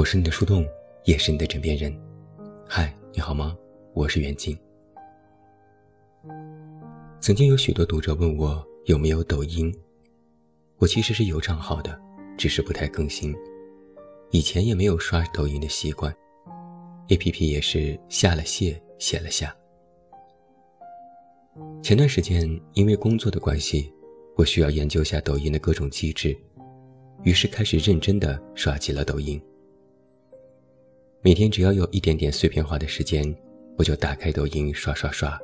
我是你的树洞，也是你的枕边人。嗨，你好吗？我是袁静。曾经有许多读者问我有没有抖音，我其实是有账号的，只是不太更新。以前也没有刷抖音的习惯，APP 也是下了卸，卸了下。前段时间因为工作的关系，我需要研究下抖音的各种机制，于是开始认真的刷起了抖音。每天只要有一点点碎片化的时间，我就打开抖音刷刷刷。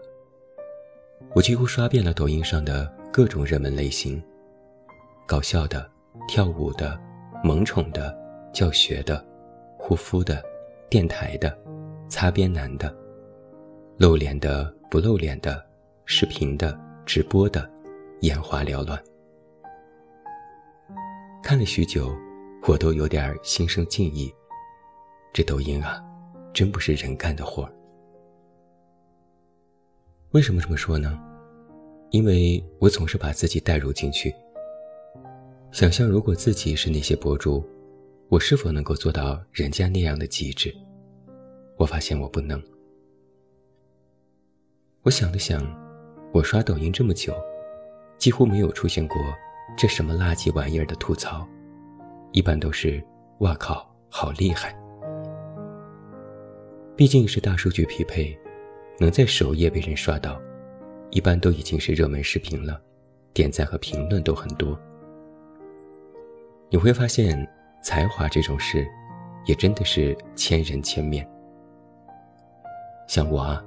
我几乎刷遍了抖音上的各种热门类型：搞笑的、跳舞的、萌宠的、教学的、护肤的、电台的、擦边男的、露脸的、不露脸的、视频的、直播的，眼花缭乱。看了许久，我都有点心生敬意。这抖音啊，真不是人干的活儿。为什么这么说呢？因为我总是把自己带入进去，想象如果自己是那些博主，我是否能够做到人家那样的极致？我发现我不能。我想了想，我刷抖音这么久，几乎没有出现过这什么垃圾玩意儿的吐槽，一般都是“哇靠，好厉害”。毕竟是大数据匹配，能在首页被人刷到，一般都已经是热门视频了，点赞和评论都很多。你会发现，才华这种事，也真的是千人千面。像我啊，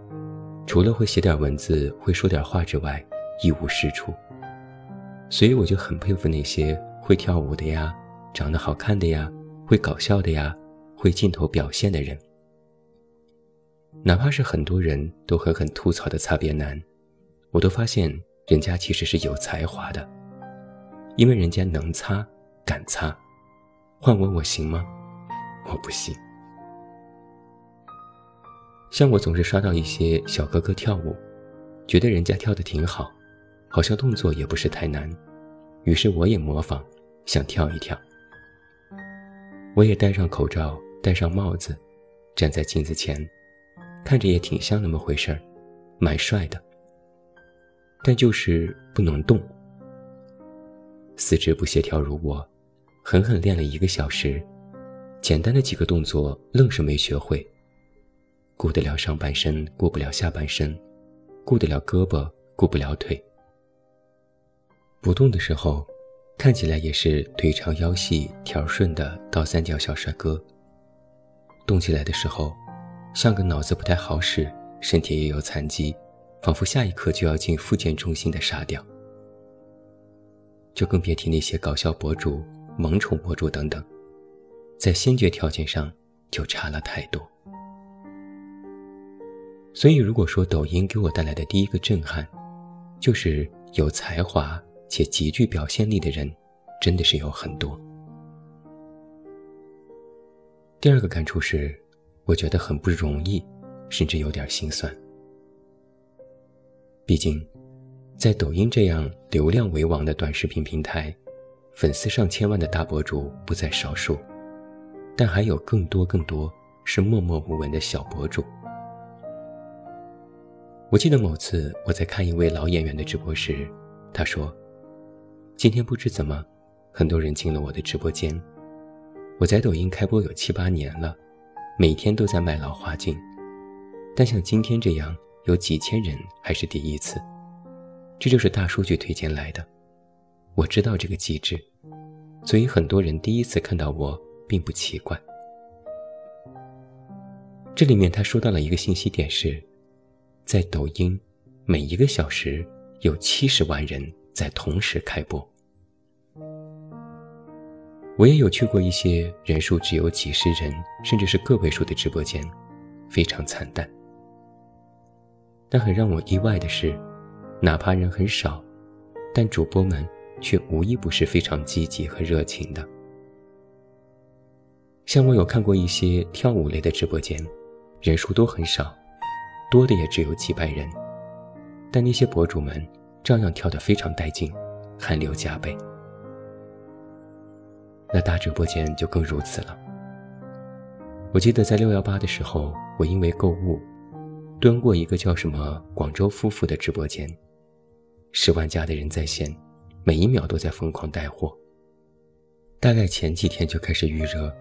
除了会写点文字、会说点话之外，一无是处。所以我就很佩服那些会跳舞的呀、长得好看的呀、会搞笑的呀、会镜头表现的人。哪怕是很多人都狠狠吐槽的擦边男，我都发现人家其实是有才华的，因为人家能擦，敢擦。换我，我行吗？我不行。像我总是刷到一些小哥哥跳舞，觉得人家跳的挺好，好像动作也不是太难，于是我也模仿，想跳一跳。我也戴上口罩，戴上帽子，站在镜子前。看着也挺像那么回事儿，蛮帅的。但就是不能动，四肢不协调如我，狠狠练了一个小时，简单的几个动作愣是没学会。顾得了上半身，顾不了下半身；顾得了胳膊，顾不了腿。不动的时候，看起来也是腿长腰细、条顺的倒三角小帅哥。动起来的时候。像个脑子不太好使、身体也有残疾，仿佛下一刻就要进复健中心的沙雕。就更别提那些搞笑博主、萌宠博主等等，在先决条件上就差了太多。所以，如果说抖音给我带来的第一个震撼，就是有才华且极具表现力的人，真的是有很多。第二个感触是。我觉得很不容易，甚至有点心酸。毕竟，在抖音这样流量为王的短视频平台，粉丝上千万的大博主不在少数，但还有更多更多是默默无闻的小博主。我记得某次我在看一位老演员的直播时，他说：“今天不知怎么，很多人进了我的直播间。我在抖音开播有七八年了。”每天都在卖老花镜，但像今天这样有几千人还是第一次。这就是大数据推荐来的。我知道这个机制，所以很多人第一次看到我并不奇怪。这里面他说到了一个信息点是，在抖音，每一个小时有七十万人在同时开播。我也有去过一些人数只有几十人，甚至是个位数的直播间，非常惨淡。但很让我意外的是，哪怕人很少，但主播们却无一不是非常积极和热情的。像我有看过一些跳舞类的直播间，人数都很少，多的也只有几百人，但那些博主们照样跳得非常带劲，汗流浃背。那大直播间就更如此了，我记得在六幺八的时候，我因为购物，蹲过一个叫什么广州夫妇的直播间，十万加的人在线，每一秒都在疯狂带货。大概前几天就开始预热，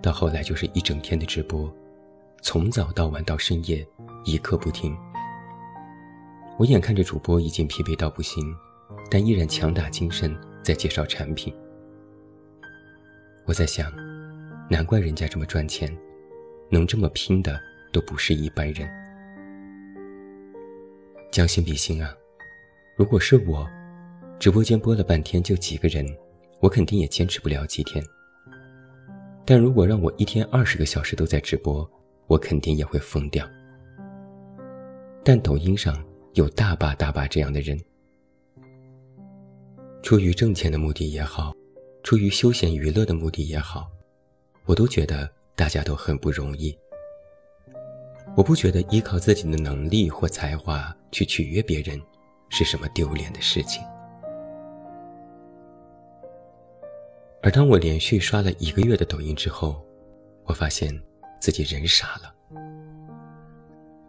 到后来就是一整天的直播，从早到晚到深夜，一刻不停。我眼看着主播已经疲惫到不行，但依然强打精神在介绍产品。我在想，难怪人家这么赚钱。能这么拼的都不是一般人。将心比心啊，如果是我，直播间播了半天就几个人，我肯定也坚持不了几天。但如果让我一天二十个小时都在直播，我肯定也会疯掉。但抖音上有大把大把这样的人，出于挣钱的目的也好，出于休闲娱乐的目的也好，我都觉得。大家都很不容易，我不觉得依靠自己的能力或才华去取悦别人是什么丢脸的事情。而当我连续刷了一个月的抖音之后，我发现自己人傻了。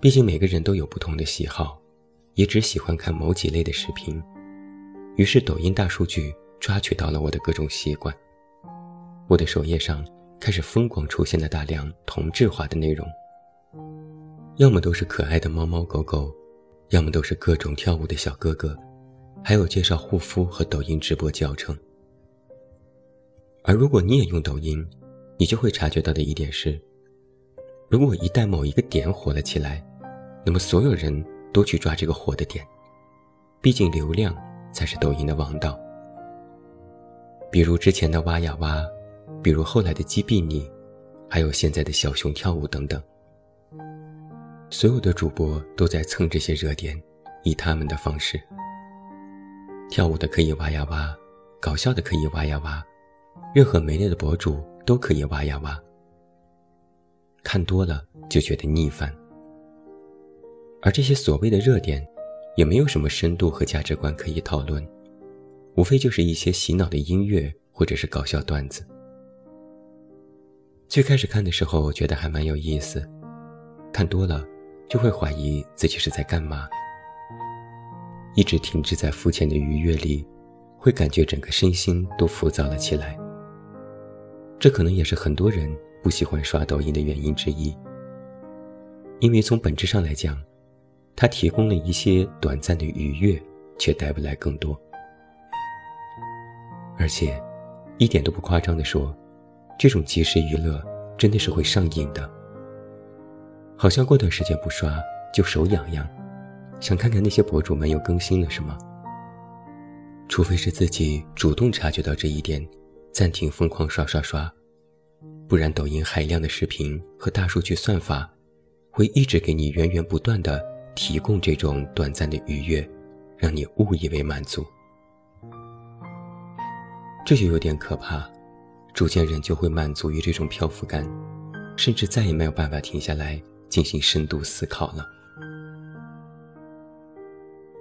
毕竟每个人都有不同的喜好，也只喜欢看某几类的视频，于是抖音大数据抓取到了我的各种习惯，我的首页上。开始疯狂出现了大量同质化的内容，要么都是可爱的猫猫狗狗，要么都是各种跳舞的小哥哥，还有介绍护肤和抖音直播教程。而如果你也用抖音，你就会察觉到的一点是，如果一旦某一个点火了起来，那么所有人都去抓这个火的点，毕竟流量才是抖音的王道。比如之前的挖呀挖。比如后来的击毙你，还有现在的小熊跳舞等等，所有的主播都在蹭这些热点，以他们的方式。跳舞的可以挖呀挖，搞笑的可以挖呀挖，任何没类的博主都可以挖呀挖。看多了就觉得腻烦，而这些所谓的热点，也没有什么深度和价值观可以讨论，无非就是一些洗脑的音乐或者是搞笑段子。最开始看的时候，觉得还蛮有意思，看多了就会怀疑自己是在干嘛。一直停滞在肤浅的愉悦里，会感觉整个身心都浮躁了起来。这可能也是很多人不喜欢刷抖音的原因之一，因为从本质上来讲，它提供了一些短暂的愉悦，却带不来更多。而且，一点都不夸张地说。这种即时娱乐真的是会上瘾的，好像过段时间不刷就手痒痒，想看看那些博主们又更新了什么。除非是自己主动察觉到这一点，暂停疯狂刷刷刷，不然抖音海量的视频和大数据算法，会一直给你源源不断的提供这种短暂的愉悦，让你误以为满足，这就有点可怕。逐渐，人就会满足于这种漂浮感，甚至再也没有办法停下来进行深度思考了。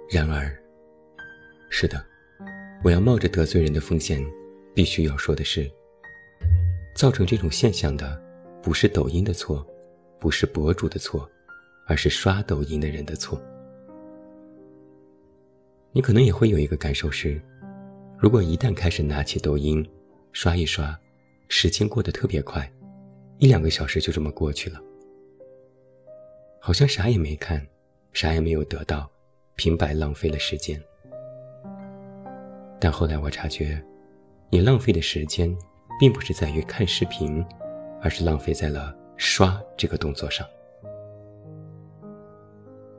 然而，是的，我要冒着得罪人的风险，必须要说的是，造成这种现象的，不是抖音的错，不是博主的错，而是刷抖音的人的错。你可能也会有一个感受是，如果一旦开始拿起抖音，刷一刷。时间过得特别快，一两个小时就这么过去了，好像啥也没看，啥也没有得到，平白浪费了时间。但后来我察觉，你浪费的时间，并不是在于看视频，而是浪费在了刷这个动作上。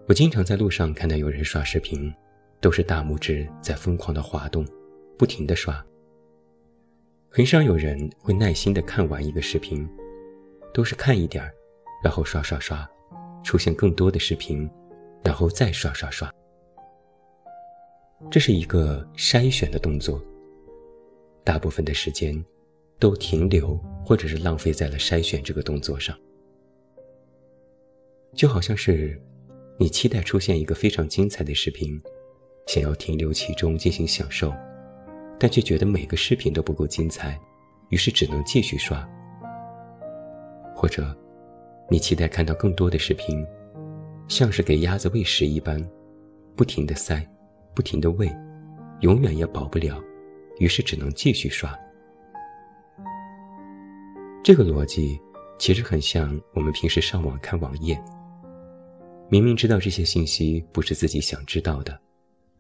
我经常在路上看到有人刷视频，都是大拇指在疯狂的滑动，不停的刷。很少有人会耐心的看完一个视频，都是看一点儿，然后刷刷刷，出现更多的视频，然后再刷刷刷。这是一个筛选的动作，大部分的时间都停留或者是浪费在了筛选这个动作上，就好像是你期待出现一个非常精彩的视频，想要停留其中进行享受。但却觉得每个视频都不够精彩，于是只能继续刷，或者，你期待看到更多的视频，像是给鸭子喂食一般，不停的塞，不停的喂，永远也饱不了，于是只能继续刷。这个逻辑其实很像我们平时上网看网页，明明知道这些信息不是自己想知道的，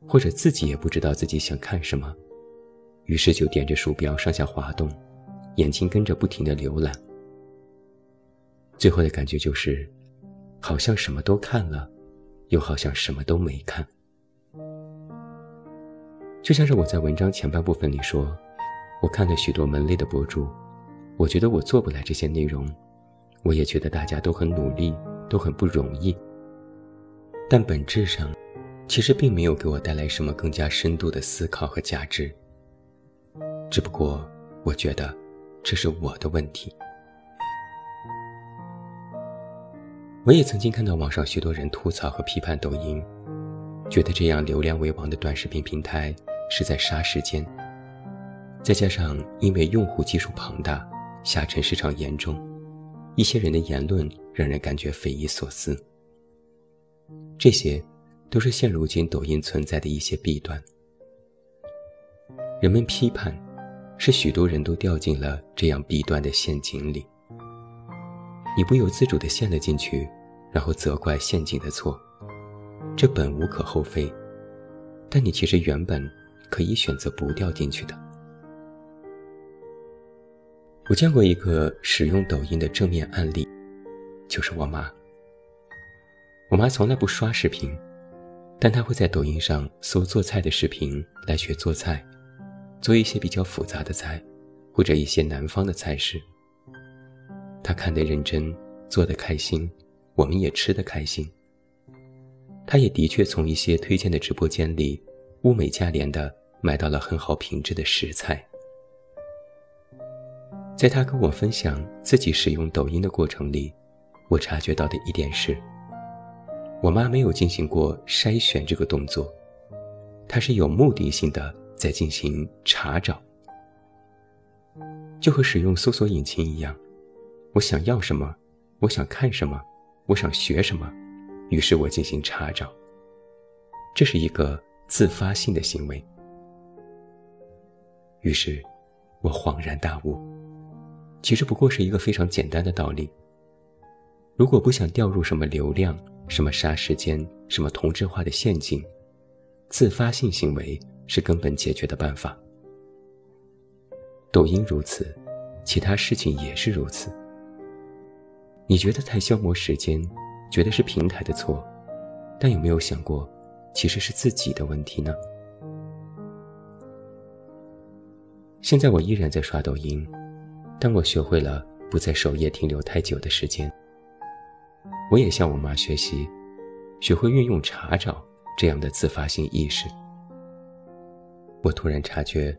或者自己也不知道自己想看什么，于是就点着鼠标上下滑动，眼睛跟着不停的浏览，最后的感觉就是，好像什么都看了，又好像什么都没看。就像是我在文章前半部分里说，我看了许多门类的博主。我觉得我做不来这些内容，我也觉得大家都很努力，都很不容易。但本质上，其实并没有给我带来什么更加深度的思考和价值。只不过，我觉得这是我的问题。我也曾经看到网上许多人吐槽和批判抖音，觉得这样流量为王的短视频平台是在杀时间。再加上因为用户基数庞大。下沉市场严重，一些人的言论让人感觉匪夷所思。这些，都是现如今抖音存在的一些弊端。人们批判，是许多人都掉进了这样弊端的陷阱里。你不由自主地陷了进去，然后责怪陷阱的错，这本无可厚非。但你其实原本可以选择不掉进去的。我见过一个使用抖音的正面案例，就是我妈。我妈从来不刷视频，但她会在抖音上搜做菜的视频来学做菜，做一些比较复杂的菜，或者一些南方的菜式。他看得认真，做得开心，我们也吃得开心。他也的确从一些推荐的直播间里，物美价廉的买到了很好品质的食材。在他跟我分享自己使用抖音的过程里，我察觉到的一点是，我妈没有进行过筛选这个动作，她是有目的性的在进行查找，就和使用搜索引擎一样，我想要什么，我想看什么，我想学什么，于是我进行查找，这是一个自发性的行为，于是我恍然大悟。其实不过是一个非常简单的道理。如果不想掉入什么流量、什么杀时间、什么同质化的陷阱，自发性行为是根本解决的办法。抖音如此，其他事情也是如此。你觉得太消磨时间，觉得是平台的错，但有没有想过，其实是自己的问题呢？现在我依然在刷抖音。但我学会了不在首页停留太久的时间。我也向我妈学习，学会运用查找这样的自发性意识。我突然察觉，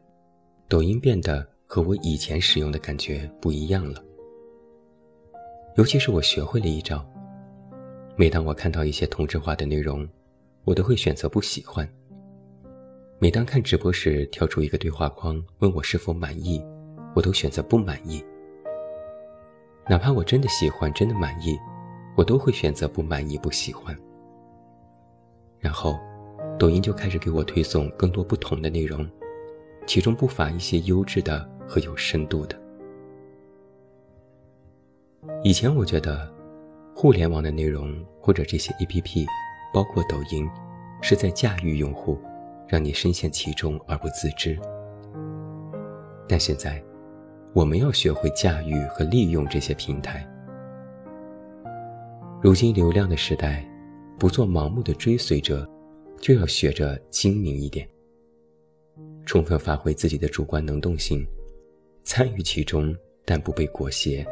抖音变得和我以前使用的感觉不一样了。尤其是我学会了一招，每当我看到一些同质化的内容，我都会选择不喜欢。每当看直播时跳出一个对话框问我是否满意。我都选择不满意，哪怕我真的喜欢，真的满意，我都会选择不满意、不喜欢。然后，抖音就开始给我推送更多不同的内容，其中不乏一些优质的和有深度的。以前我觉得，互联网的内容或者这些 APP，包括抖音，是在驾驭用户，让你深陷其中而不自知。但现在。我们要学会驾驭和利用这些平台。如今流量的时代，不做盲目的追随者，就要学着精明一点，充分发挥自己的主观能动性，参与其中但不被裹挟，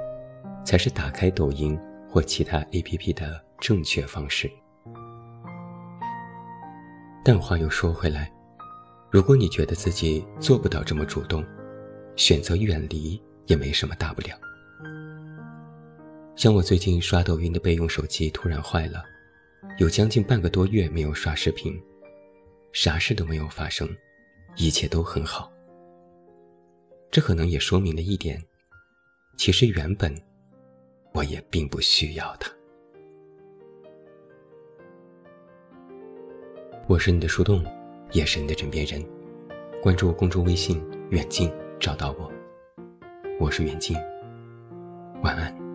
才是打开抖音或其他 APP 的正确方式。但话又说回来，如果你觉得自己做不到这么主动，选择远离也没什么大不了。像我最近刷抖音的备用手机突然坏了，有将近半个多月没有刷视频，啥事都没有发生，一切都很好。这可能也说明了一点，其实原本我也并不需要他。我是你的树洞，也是你的枕边人。关注公众微信“远近”，找到我。我是远近，晚安。